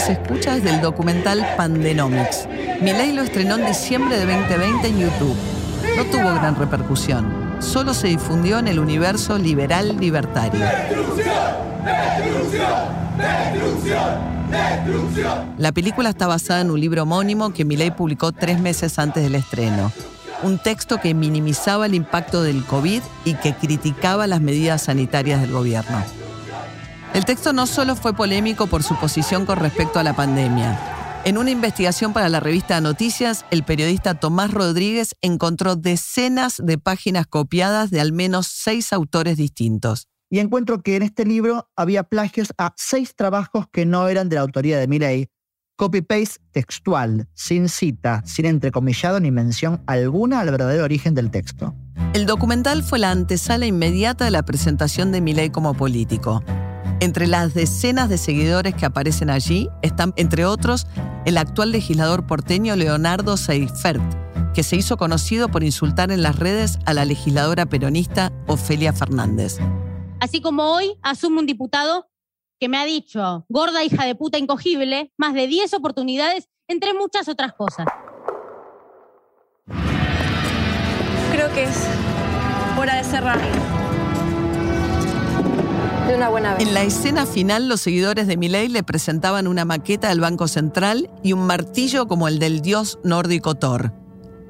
se escucha es del documental Pandenomics. Milei lo estrenó en diciembre de 2020 en YouTube. No tuvo gran repercusión, solo se difundió en el universo liberal libertario. La película está basada en un libro homónimo que Milei publicó tres meses antes del estreno. Un texto que minimizaba el impacto del COVID y que criticaba las medidas sanitarias del gobierno. El texto no solo fue polémico por su posición con respecto a la pandemia. En una investigación para la revista Noticias, el periodista Tomás Rodríguez encontró decenas de páginas copiadas de al menos seis autores distintos y encuentro que en este libro había plagios a seis trabajos que no eran de la autoría de Milley. Copy-paste textual, sin cita, sin entrecomillado ni mención alguna al verdadero origen del texto. El documental fue la antesala inmediata de la presentación de Milley como político. Entre las decenas de seguidores que aparecen allí están, entre otros, el actual legislador porteño Leonardo Seifert, que se hizo conocido por insultar en las redes a la legisladora peronista Ofelia Fernández. Así como hoy asume un diputado que me ha dicho, gorda hija de puta incogible, más de 10 oportunidades, entre muchas otras cosas. Creo que es hora de cerrar. En la escena final, los seguidores de Milei le presentaban una maqueta del Banco Central y un martillo como el del dios nórdico Thor.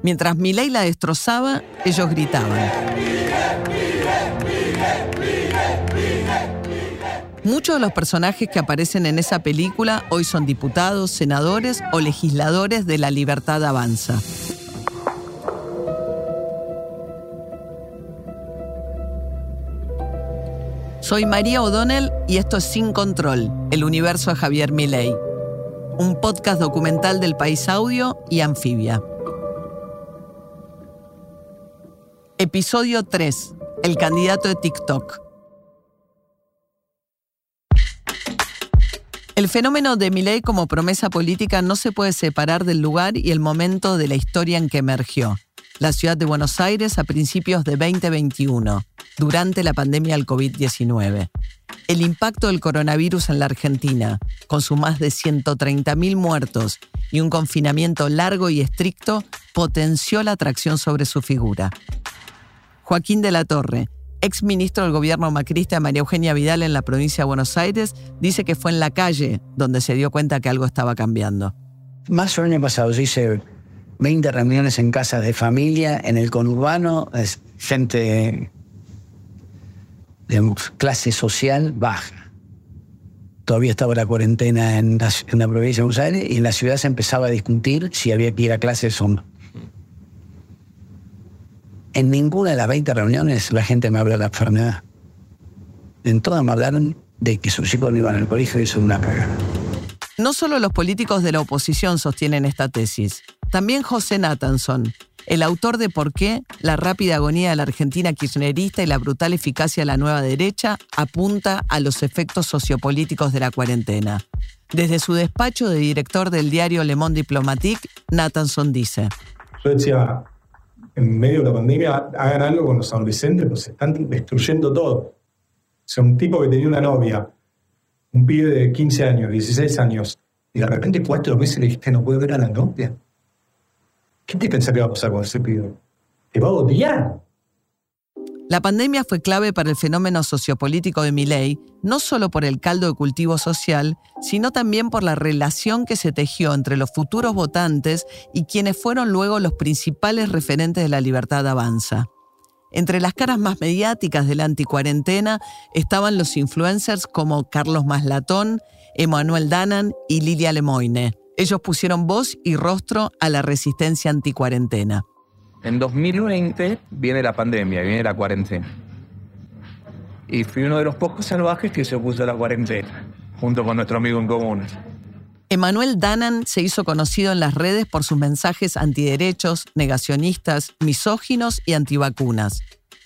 Mientras Milei la destrozaba, ellos gritaban. Muchos de los personajes que aparecen en esa película hoy son diputados, senadores o legisladores de la libertad avanza. Soy María O'Donnell y esto es Sin Control, el universo de Javier Milei. Un podcast documental del País Audio y Anfibia. Episodio 3. El candidato de TikTok. El fenómeno de Milei como promesa política no se puede separar del lugar y el momento de la historia en que emergió. La ciudad de Buenos Aires a principios de 2021, durante la pandemia del COVID-19. El impacto del coronavirus en la Argentina, con sus más de 130.000 muertos y un confinamiento largo y estricto, potenció la atracción sobre su figura. Joaquín de la Torre, ex ministro del gobierno macrista María Eugenia Vidal en la provincia de Buenos Aires, dice que fue en la calle donde se dio cuenta que algo estaba cambiando. Más o menos pasado, yo hice 20 reuniones en casas de familia, en el conurbano, gente de clase social baja. Todavía estaba la cuarentena en la, provincia de Buenos Aires y en la ciudad se empezaba a discutir si había que ir a clases o no. En ninguna de las 20 reuniones la gente me habló de la enfermedad. En todas me hablaron de que sus hijos no iban al colegio y eso es una cagada. No solo los políticos de la oposición sostienen esta tesis, también José Nathanson, el autor de Por qué la rápida agonía de la Argentina kirchnerista y la brutal eficacia de la nueva derecha apunta a los efectos sociopolíticos de la cuarentena. Desde su despacho de director del diario Le Monde Diplomatique, Nathanson dice: Yo decía, en medio de la pandemia, hagan algo con los adolescentes, pues se están destruyendo todo. O sea, un tipo que tenía una novia, un pibe de 15 años, 16 años, y de repente cuatro meses le dijiste, no puedo ver a la novia. ¿Qué te pensás que va a pasar con ese pibe? ¿Te va a odiar? La pandemia fue clave para el fenómeno sociopolítico de Milei, no solo por el caldo de cultivo social, sino también por la relación que se tejió entre los futuros votantes y quienes fueron luego los principales referentes de la libertad avanza. Entre las caras más mediáticas de la anticuarentena estaban los influencers como Carlos Maslatón, Emanuel Danan y Lilia Lemoine. Ellos pusieron voz y rostro a la resistencia anticuarentena. En 2020 viene la pandemia, viene la cuarentena. Y fui uno de los pocos salvajes que se opuso a la cuarentena, junto con nuestro amigo en común. Emanuel Danan se hizo conocido en las redes por sus mensajes antiderechos, negacionistas, misóginos y antivacunas.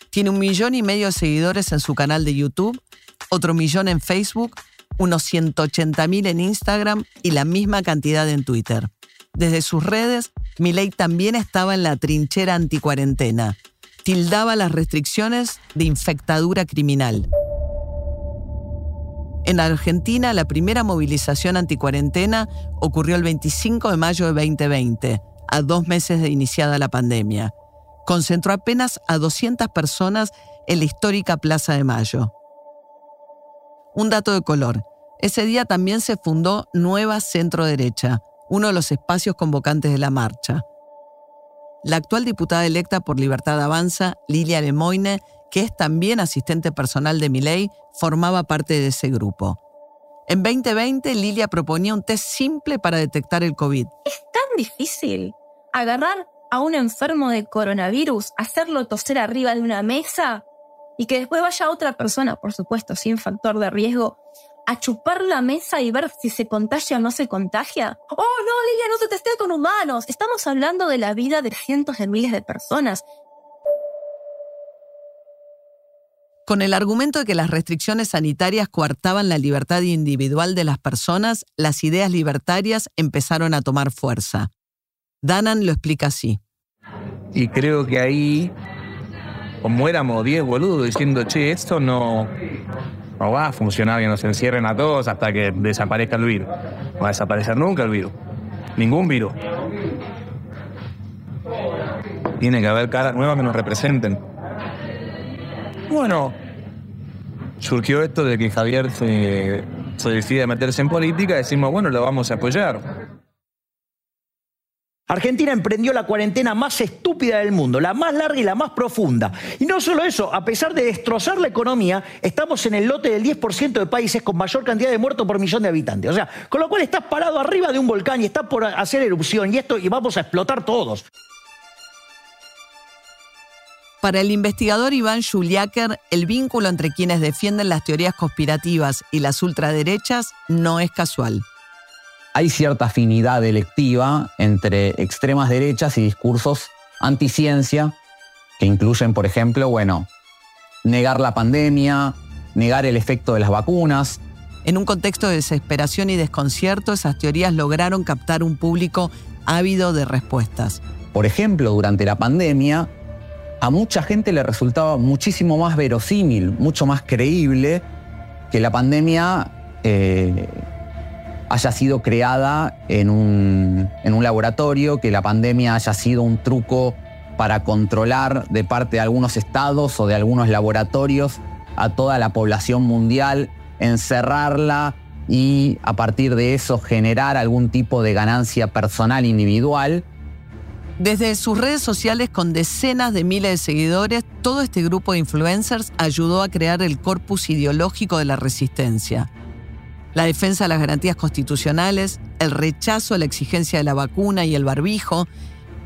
Tiene un millón y medio de seguidores en su canal de YouTube, otro millón en Facebook, unos 180 mil en Instagram y la misma cantidad en Twitter. Desde sus redes, Milei también estaba en la trinchera anticuarentena. Tildaba las restricciones de infectadura criminal. En Argentina, la primera movilización anticuarentena ocurrió el 25 de mayo de 2020, a dos meses de iniciada la pandemia. Concentró apenas a 200 personas en la histórica Plaza de Mayo. Un dato de color. Ese día también se fundó Nueva Centro Derecha, uno de los espacios convocantes de la marcha. La actual diputada electa por Libertad Avanza, Lilia Lemoine, que es también asistente personal de Miley, formaba parte de ese grupo. En 2020, Lilia proponía un test simple para detectar el COVID. Es tan difícil agarrar a un enfermo de coronavirus, hacerlo toser arriba de una mesa y que después vaya otra persona, por supuesto, sin factor de riesgo, a chupar la mesa y ver si se contagia o no se contagia? Oh, no, Lilia, no se testea con humanos. Estamos hablando de la vida de cientos de miles de personas. Con el argumento de que las restricciones sanitarias coartaban la libertad individual de las personas, las ideas libertarias empezaron a tomar fuerza. Danan lo explica así. Y creo que ahí, como éramos 10 boludos diciendo, che, esto no, no va a funcionar que nos encierren a todos hasta que desaparezca el virus. No va a desaparecer nunca el virus. Ningún virus. Tiene que haber caras nuevas que nos representen. Bueno, surgió esto de que Javier se, se decide meterse en política y decimos, bueno, lo vamos a apoyar. Argentina emprendió la cuarentena más estúpida del mundo, la más larga y la más profunda. Y no solo eso, a pesar de destrozar la economía, estamos en el lote del 10% de países con mayor cantidad de muertos por millón de habitantes. O sea, con lo cual estás parado arriba de un volcán y está por hacer erupción y esto y vamos a explotar todos. Para el investigador Iván Juliáquer, el vínculo entre quienes defienden las teorías conspirativas y las ultraderechas no es casual hay cierta afinidad electiva entre extremas derechas y discursos anticiencia, que incluyen, por ejemplo, bueno, negar la pandemia, negar el efecto de las vacunas. En un contexto de desesperación y desconcierto, esas teorías lograron captar un público ávido de respuestas. Por ejemplo, durante la pandemia, a mucha gente le resultaba muchísimo más verosímil, mucho más creíble que la pandemia eh, haya sido creada en un, en un laboratorio, que la pandemia haya sido un truco para controlar de parte de algunos estados o de algunos laboratorios a toda la población mundial, encerrarla y a partir de eso generar algún tipo de ganancia personal individual. Desde sus redes sociales con decenas de miles de seguidores, todo este grupo de influencers ayudó a crear el corpus ideológico de la resistencia la defensa de las garantías constitucionales, el rechazo a la exigencia de la vacuna y el barbijo,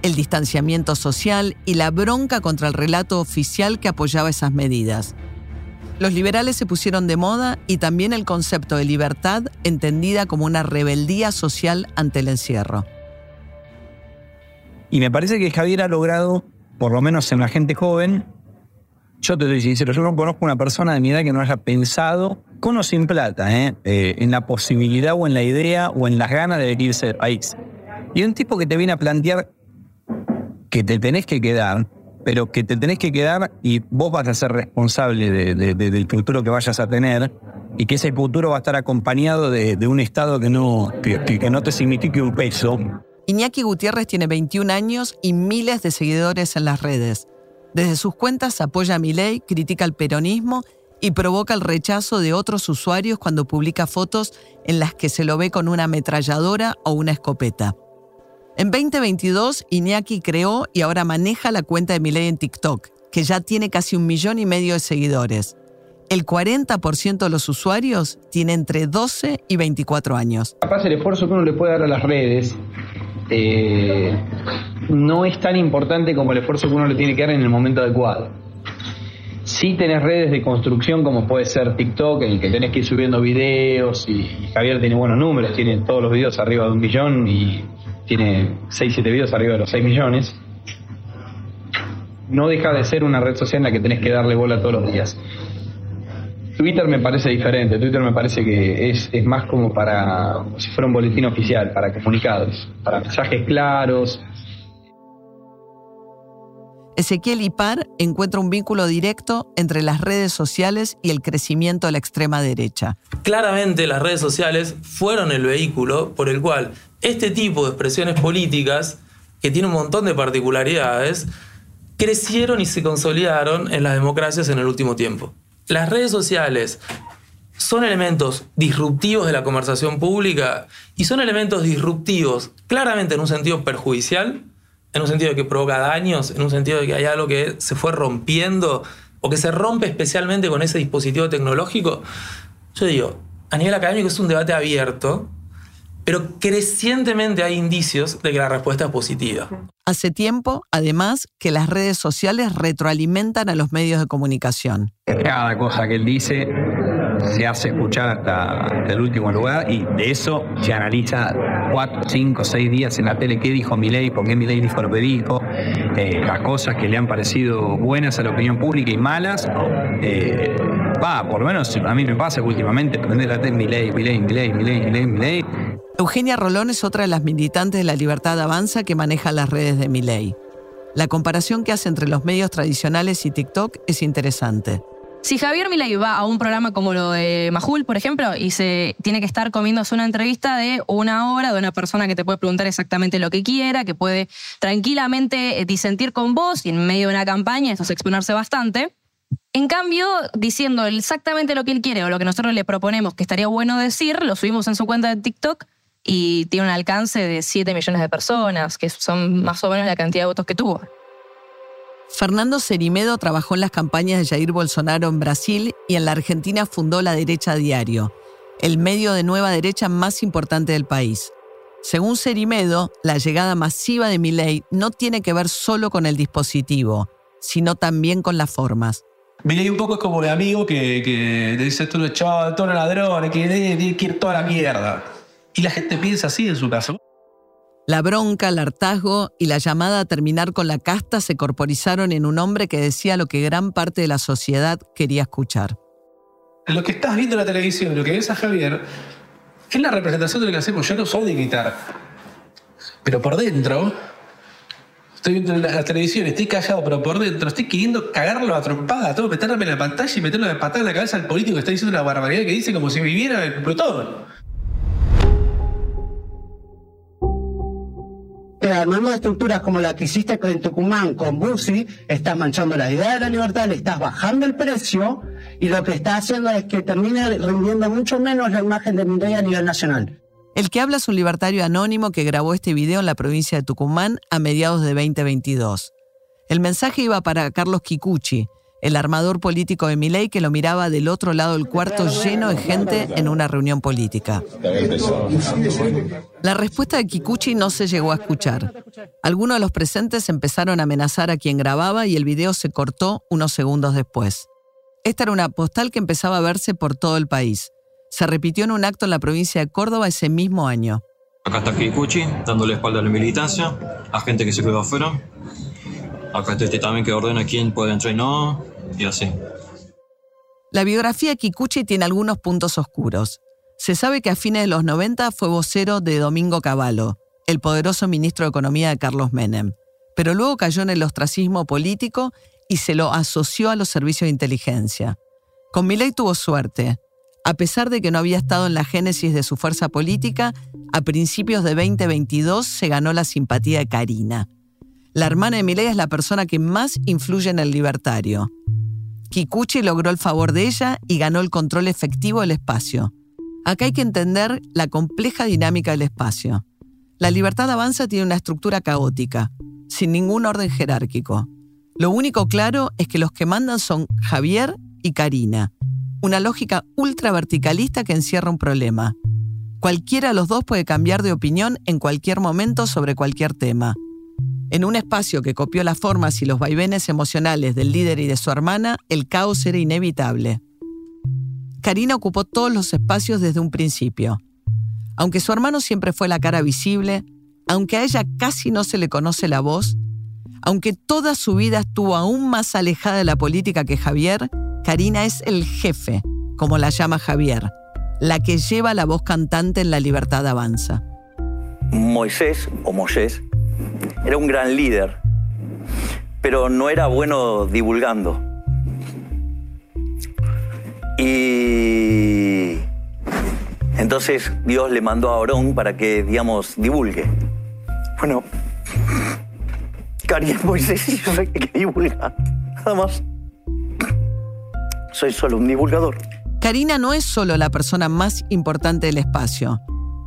el distanciamiento social y la bronca contra el relato oficial que apoyaba esas medidas. Los liberales se pusieron de moda y también el concepto de libertad entendida como una rebeldía social ante el encierro. Y me parece que Javier ha logrado, por lo menos en la gente joven, yo te doy sincero, yo no conozco una persona de mi edad que no haya pensado, con o sin plata, ¿eh? Eh, en la posibilidad o en la idea o en las ganas de venirse del país. Y un tipo que te viene a plantear que te tenés que quedar, pero que te tenés que quedar y vos vas a ser responsable del futuro que vayas a tener y que ese futuro va a estar acompañado de, un Estado que no, que no te signifique un peso. Iñaki Gutiérrez tiene 21 años y miles de seguidores en las redes. Desde sus cuentas apoya a ley, critica el peronismo y provoca el rechazo de otros usuarios cuando publica fotos en las que se lo ve con una ametralladora o una escopeta. En 2022, Iñaki creó y ahora maneja la cuenta de Milei en TikTok, que ya tiene casi un millón y medio de seguidores. El 40% de los usuarios tiene entre 12 y 24 años. Capaz el esfuerzo que uno le puede dar a las redes eh, no es tan importante como el esfuerzo que uno le tiene que dar en el momento adecuado. Si tenés redes de construcción como puede ser TikTok, en el que tenés que ir subiendo videos y, Javier tiene buenos números, tiene todos los videos arriba de un millón y tiene 6-7 videos arriba de los 6 millones, no deja de ser una red social en la que tenés que darle bola todos los días. Twitter me parece diferente, Twitter me parece que es, es más como para, como si fuera un boletín oficial, para comunicados, para mensajes claros. Ezequiel Ipar encuentra un vínculo directo entre las redes sociales y el crecimiento de la extrema derecha. Claramente las redes sociales fueron el vehículo por el cual este tipo de expresiones políticas, que tiene un montón de particularidades, crecieron y se consolidaron en las democracias en el último tiempo. Las redes sociales son elementos disruptivos de la conversación pública y son elementos disruptivos claramente en un sentido perjudicial, en un sentido de que provoca daños, en un sentido de que hay algo que se fue rompiendo o que se rompe especialmente con ese dispositivo tecnológico. Yo digo, a nivel académico es un debate abierto, pero crecientemente hay indicios de que la respuesta es positiva. Hace tiempo, además, que las redes sociales retroalimentan a los medios de comunicación. Cada cosa que él dice se hace escuchar hasta, el último lugar y de eso se analiza cuatro, cinco, seis días en la tele qué dijo Milei, por qué Milei dijo lo que dijo, eh, las cosas que le han parecido buenas a la opinión pública y malas. Eh, va, por lo menos a mí me pasa que últimamente prender la tele Milei, Milei, Milei, Milei, Milei, Milei. Eugenia Rolón es otra de las militantes de la Libertad Avanza que maneja las redes de Milei. La comparación que hace entre los medios tradicionales y TikTok es interesante. Si Javier Milei va a un programa como lo de Majul, por ejemplo, y se tiene que estar comiéndose una entrevista de una hora de una persona que te puede preguntar exactamente lo que quiera, que puede tranquilamente eh, disentir con vos y en medio de una campaña, eso es exponerse bastante. En cambio, diciendo exactamente lo que él quiere o lo que nosotros le proponemos que estaría bueno decir, lo subimos en su cuenta de TikTok y tiene un alcance de 7 millones de personas, que son más o menos la cantidad de votos que tuvo. Fernando Cerimedo trabajó en las campañas de Jair Bolsonaro en Brasil y en la Argentina fundó La Derecha Diario, el medio de nueva derecha más importante del país. Según Cerimedo, la llegada masiva de Milei no tiene que ver solo con el dispositivo, sino también con las formas. Milei un poco es como mi amigo que, que dice tú chaval, todos los ladrones, que tiene que ir toda la mierda. Y la gente piensa así en su caso. La bronca, el hartazgo y la llamada a terminar con la casta se corporizaron en un hombre que decía lo que gran parte de la sociedad quería escuchar. Lo que estás viendo en la televisión, lo que ves a Javier, es la representación de lo que hacemos. Yo no soy de guitarra. Pero por dentro, estoy viendo la, televisión, estoy callado, pero por dentro estoy queriendo cagarlo a trompada, todo meterme en la pantalla y meterlo de patada en la cabeza al político que está diciendo una barbaridad que dice como si viviera en Plutón. Armando estructuras como la que hiciste en Tucumán con Bussi, estás manchando la idea de la libertad, le estás bajando el precio y lo que está haciendo es que termine rindiendo mucho menos la imagen de Mireia a nivel nacional. El que habla es un libertario anónimo que grabó este video en la provincia de Tucumán a mediados de 2022. El mensaje iba para Carlos Kikuchi, el armador político de Milei que lo miraba del otro lado del cuarto lleno de gente en una reunión política. La respuesta de Kikuchi no se llegó a escuchar. Algunos de los presentes empezaron a amenazar a quien grababa y el video se cortó unos segundos después. Esta era una postal que empezaba a verse por todo el país. Se repitió en un acto en la provincia de Córdoba ese mismo año. Acá está Kikuchi, dándole espalda a la militancia, a gente que se quedó afuera. Acá está este también que ordena quién puede entrar y no, La biografía de Kikuchi tiene algunos puntos oscuros. Se sabe que a fines de los 90 fue vocero de Domingo Cavallo, el poderoso ministro de Economía de Carlos Menem, pero luego cayó en el ostracismo político y se lo asoció a los servicios de inteligencia. Con Milei tuvo suerte. A pesar de que no había estado en la génesis de su fuerza política, a principios de 2022 se ganó la simpatía de Karina. La hermana de Milei es la persona que más influye en el libertario. Kikuchi logró el favor de ella y ganó el control efectivo del espacio. Acá hay que entender la compleja dinámica del espacio. La libertad avanza tiene una estructura caótica, sin ningún orden jerárquico. Lo único claro es que los que mandan son Javier y Karina, una lógica ultra verticalista que encierra un problema. Cualquiera de los dos puede cambiar de opinión en cualquier momento sobre cualquier tema. En un espacio que copió las formas y los vaivenes emocionales del líder y de su hermana, el caos era inevitable. Karina ocupó todos los espacios desde un principio. Aunque su hermano siempre fue la cara visible, aunque a ella casi no se le conoce la voz, aunque toda su vida estuvo aún más alejada de la política que Javier, Karina es el jefe, como la llama Javier, la que lleva la voz cantante en La Libertad Avanza. Moisés, o Moisés, era un gran líder, pero no era bueno divulgando. Y entonces Dios le mandó a Aarón para que, digamos, divulgue. Bueno, Cari Moisés y yo que divulga. Nada más. Soy solo un divulgador. Karina no es solo la persona más importante del espacio.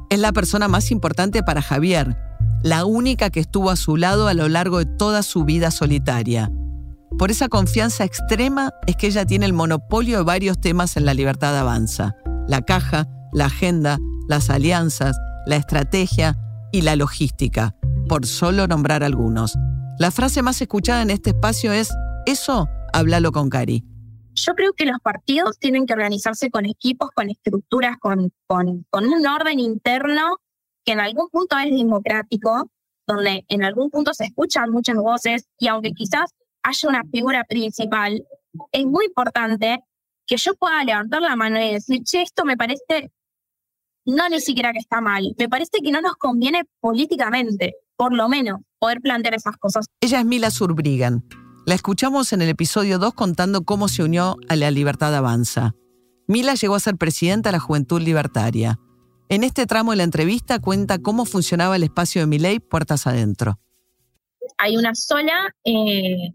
Es la persona más importante para Javier, la única que estuvo a su lado a lo largo de toda su vida solitaria. Por esa confianza extrema es que ella tiene el monopolio de varios temas en la libertad avanza. La caja, la agenda, las alianzas, la estrategia y la logística, por solo nombrar algunos. La frase más escuchada en este espacio es, eso, háblalo con Cari. Yo creo que los partidos tienen que organizarse con equipos, con estructuras, con, con, con un orden interno que en algún punto es democrático, donde en algún punto se escuchan muchas voces y aunque quizás haya una figura principal, es muy importante que yo pueda levantar la mano y decir, che, esto me parece, no ni siquiera que está mal, me parece que no nos conviene políticamente, por lo menos, poder plantear esas cosas. Ella es Mila Surbrigan. La escuchamos en el episodio 2 contando cómo se unió a la Libertad Avanza. Mila llegó a ser presidenta de la Juventud Libertaria. En este tramo de la entrevista cuenta cómo funcionaba el espacio de Miley puertas adentro. Hay una sola eh,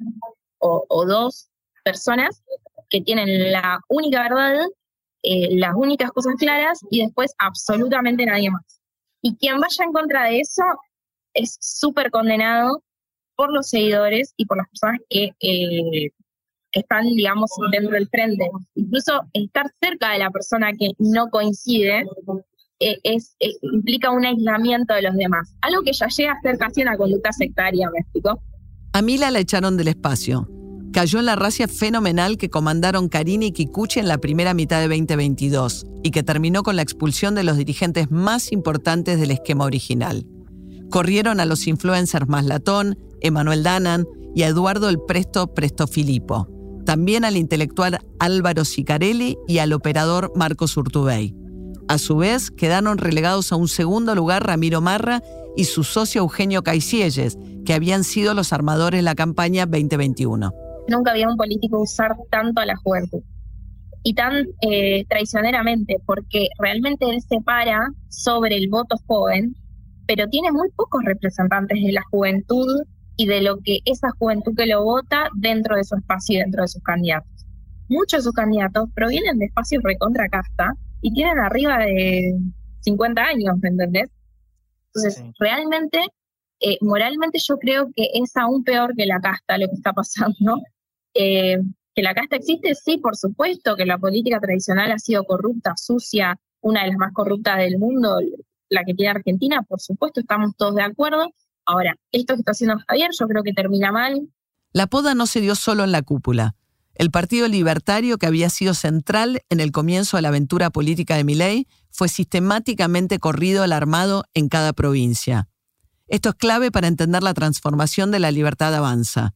o, dos personas que tienen la única verdad, eh, las únicas cosas claras y después absolutamente nadie más. Y quien vaya en contra de eso es súper condenado por los seguidores y por las personas que, eh, que están, digamos, dentro del frente. Incluso estar cerca de la persona que no coincide eh, eh, implica un aislamiento de los demás. Algo que ya llega a ser casi una conducta sectaria, ¿me explico? A Mila la echaron del espacio. Cayó en la racia fenomenal que comandaron Karini y Kikuchi en la primera mitad de 2022 y que terminó con la expulsión de los dirigentes más importantes del esquema original. Corrieron a los influencers Maslatón, Emanuel Danan y a Eduardo el Presto Prestofilipo. También al intelectual Álvaro Sicarelli y al operador Marcos Urtubey. A su vez, quedaron relegados a un segundo lugar Ramiro Marra y su socio Eugenio Caicielles, que habían sido los armadores de la campaña 2021. Nunca había un político usar tanto a la juventud y tan eh, traicioneramente, porque realmente él se para sobre el voto joven, pero tiene muy pocos representantes de la juventud y de lo que esa juventud que lo vota dentro de su espacio y dentro de sus candidatos. Muchos de sus candidatos provienen de espacios recontra casta y tienen arriba de 50 años, ¿me entendés? Entonces, realmente, eh, moralmente yo creo que es aún peor que la casta lo que está pasando. Eh, que la casta existe, sí, por supuesto, que la política tradicional ha sido corrupta, sucia, una de las más corruptas del mundo, la que tiene Argentina, por supuesto, estamos todos de acuerdo. Ahora, esto que está haciendo Javier yo creo que termina mal. La poda no se dio solo en la cúpula. El Partido Libertario, que había sido central en el comienzo de la aventura política de Milei, fue sistemáticamente corrido al armado en cada provincia. Esto es clave para entender la transformación de la libertad avanza.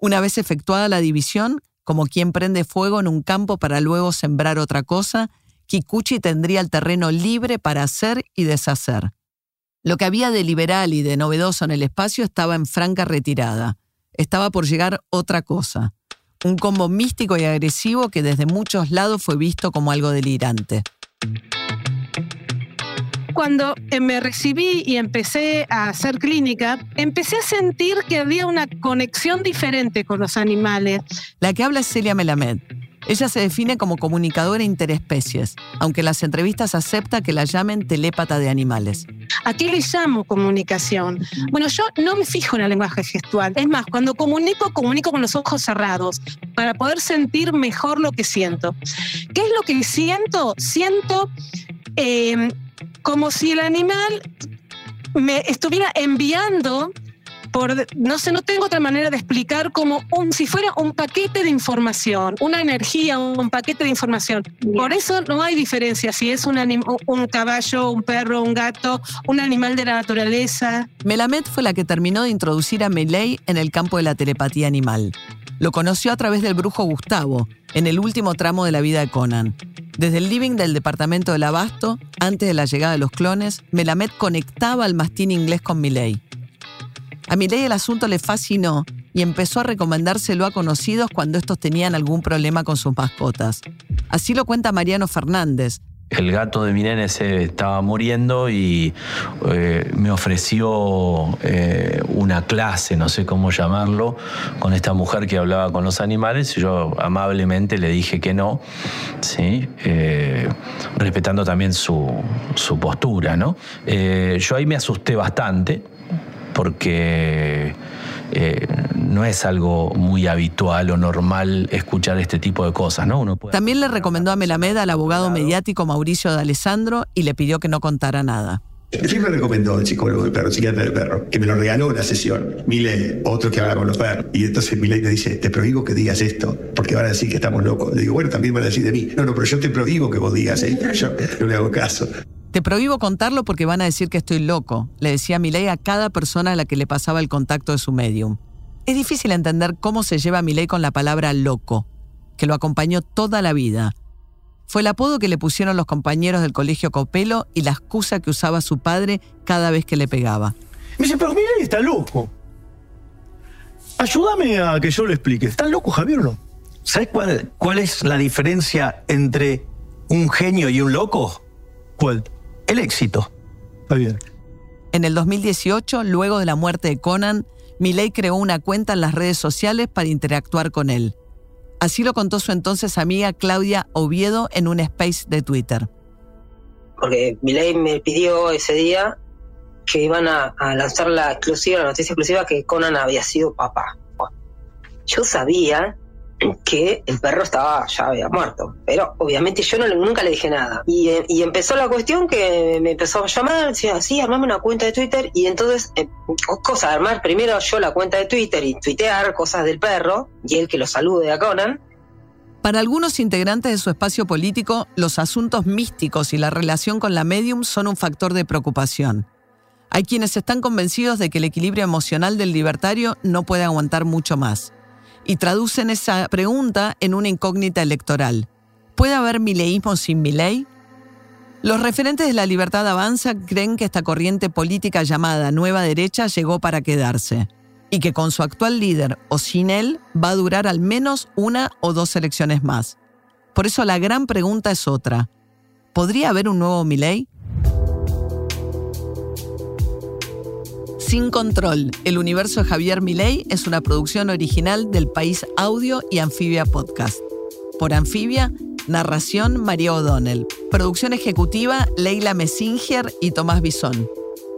Una vez efectuada la división, como quien prende fuego en un campo para luego sembrar otra cosa, Kikuchi tendría el terreno libre para hacer y deshacer. Lo que había de liberal y de novedoso en el espacio estaba en franca retirada. Estaba por llegar otra cosa. Un combo místico y agresivo que desde muchos lados fue visto como algo delirante cuando eh, me recibí y empecé a hacer clínica, empecé a sentir que había una conexión diferente con los animales. La que habla es Celia Melamed. Ella se define como comunicadora interespecies, aunque en las entrevistas acepta que la llamen telépata de animales. ¿A qué le llamo comunicación? Bueno, yo no me fijo en el lenguaje gestual. Es más, cuando comunico, comunico con los ojos cerrados para poder sentir mejor lo que siento. ¿Qué es lo que siento? Siento eh, como si el animal me estuviera enviando no sé, no tengo otra manera de explicar como un, si fuera un paquete de información, una energía, un paquete de información. Por eso no hay diferencia si es un, un caballo, un perro, un gato, un animal de la naturaleza. Melamed fue la que terminó de introducir a Melee en el campo de la telepatía animal. Lo conoció a través del brujo Gustavo, en el último tramo de la vida de Conan. Desde el living del departamento del Abasto, antes de la llegada de los clones, Melamed conectaba al mastín inglés con Milley. A Milley el asunto le fascinó y empezó a recomendárselo a conocidos cuando estos tenían algún problema con sus mascotas. Así lo cuenta Mariano Fernández, el gato de mi nene se estaba muriendo y eh, me ofreció eh, una clase, no sé cómo llamarlo, con esta mujer que hablaba con los animales yo amablemente le dije que no, ¿sí? Eh, respetando también su, su postura. ¿no? yo ahí me asusté bastante porque eh, no es algo muy habitual o normal escuchar este tipo de cosas, ¿no? Uno También le recomendó a Melamed al abogado mediático Mauricio de Alessandro y le pidió que no contara nada. ¿Quién me recomendó el psicólogo del perro, psiquiatra del perro? Que me lo regaló en la sesión. Mile, otro que habla con los perros. Y entonces Mile me dice, te prohíbo que digas esto, porque van a decir que estamos locos. Le digo, bueno, también van a decir de mí. No, no, pero yo te prohíbo que vos digas, ¿eh? Yo no le hago caso. Te prohíbo contarlo porque van a decir que estoy loco, le decía Milei a cada persona a la que le pasaba el contacto de su medium. Es difícil entender cómo se lleva Milei con la palabra loco, que lo acompañó toda la vida. Fue el apodo que le pusieron los compañeros del colegio Copelo y la excusa que usaba su padre cada vez que le pegaba. Me dice, pero Milei está loco. Ayúdame a que yo lo explique. ¿Está loco, Javier, o no? ¿Sabes cuál, cuál es la diferencia entre un genio y un loco? ¿Cuál? El éxito. Está bien. En el 2018, luego de la muerte de Conan, Milei creó una cuenta en las redes sociales para interactuar con él. Así lo contó su entonces amiga Claudia Oviedo en un space de Twitter. Porque Milei me pidió ese día que iban a, a, lanzar la exclusiva, la noticia exclusiva que Conan había sido papá. Yo sabía que el perro estaba ya muerto. Pero obviamente yo nunca le dije nada. Y, eh, y, empezó la cuestión que me empezó a llamar, decía, sí, armame una cuenta de Twitter. Y entonces, eh, cosa de armar primero yo la cuenta de Twitter y tuitear cosas del perro, y él que lo salude a Conan. Para algunos integrantes de su espacio político, los asuntos místicos y la relación con la medium son un factor de preocupación. Hay quienes están convencidos de que el equilibrio emocional del libertario no puede aguantar mucho más y traducen esa pregunta en una incógnita electoral. ¿Puede haber mileísmo sin miley? Los referentes de la libertad avanza creen que esta corriente política llamada Nueva Derecha llegó para quedarse y que con su actual líder o sin él va a durar al menos una o dos elecciones más. Por eso la gran pregunta es otra. ¿Podría haber un nuevo Milei? Sin Control, el universo de Javier Milei es una producción original del País Audio y Anfibia Podcast. Por Anfibia, narración María O'Donnell. Producción ejecutiva Leila Messinger y Tomás Bisón.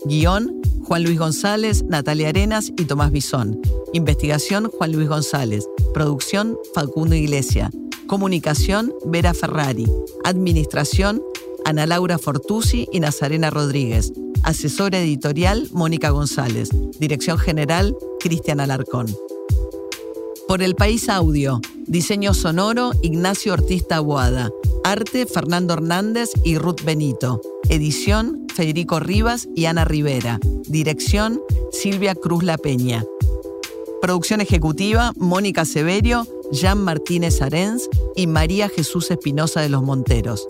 Guión Juan Luis González, Natalia Arenas y Tomás Bisón. Investigación Juan Luis González. Producción Facundo Iglesia. Comunicación Vera Ferrari. Administración Ana Laura Fortusi y Nazarena Rodríguez. Asesora editorial, Mónica González. Dirección general, Cristian Alarcón. Por el País Audio. Diseño sonoro, Ignacio Ortiz Taboada. Arte, Fernando Hernández y Ruth Benito. Edición, Federico Rivas y Ana Rivera. Dirección, Silvia Cruz La Peña. Producción ejecutiva, Mónica Severio, Jean Martínez Arens y María Jesús Espinosa de los Monteros.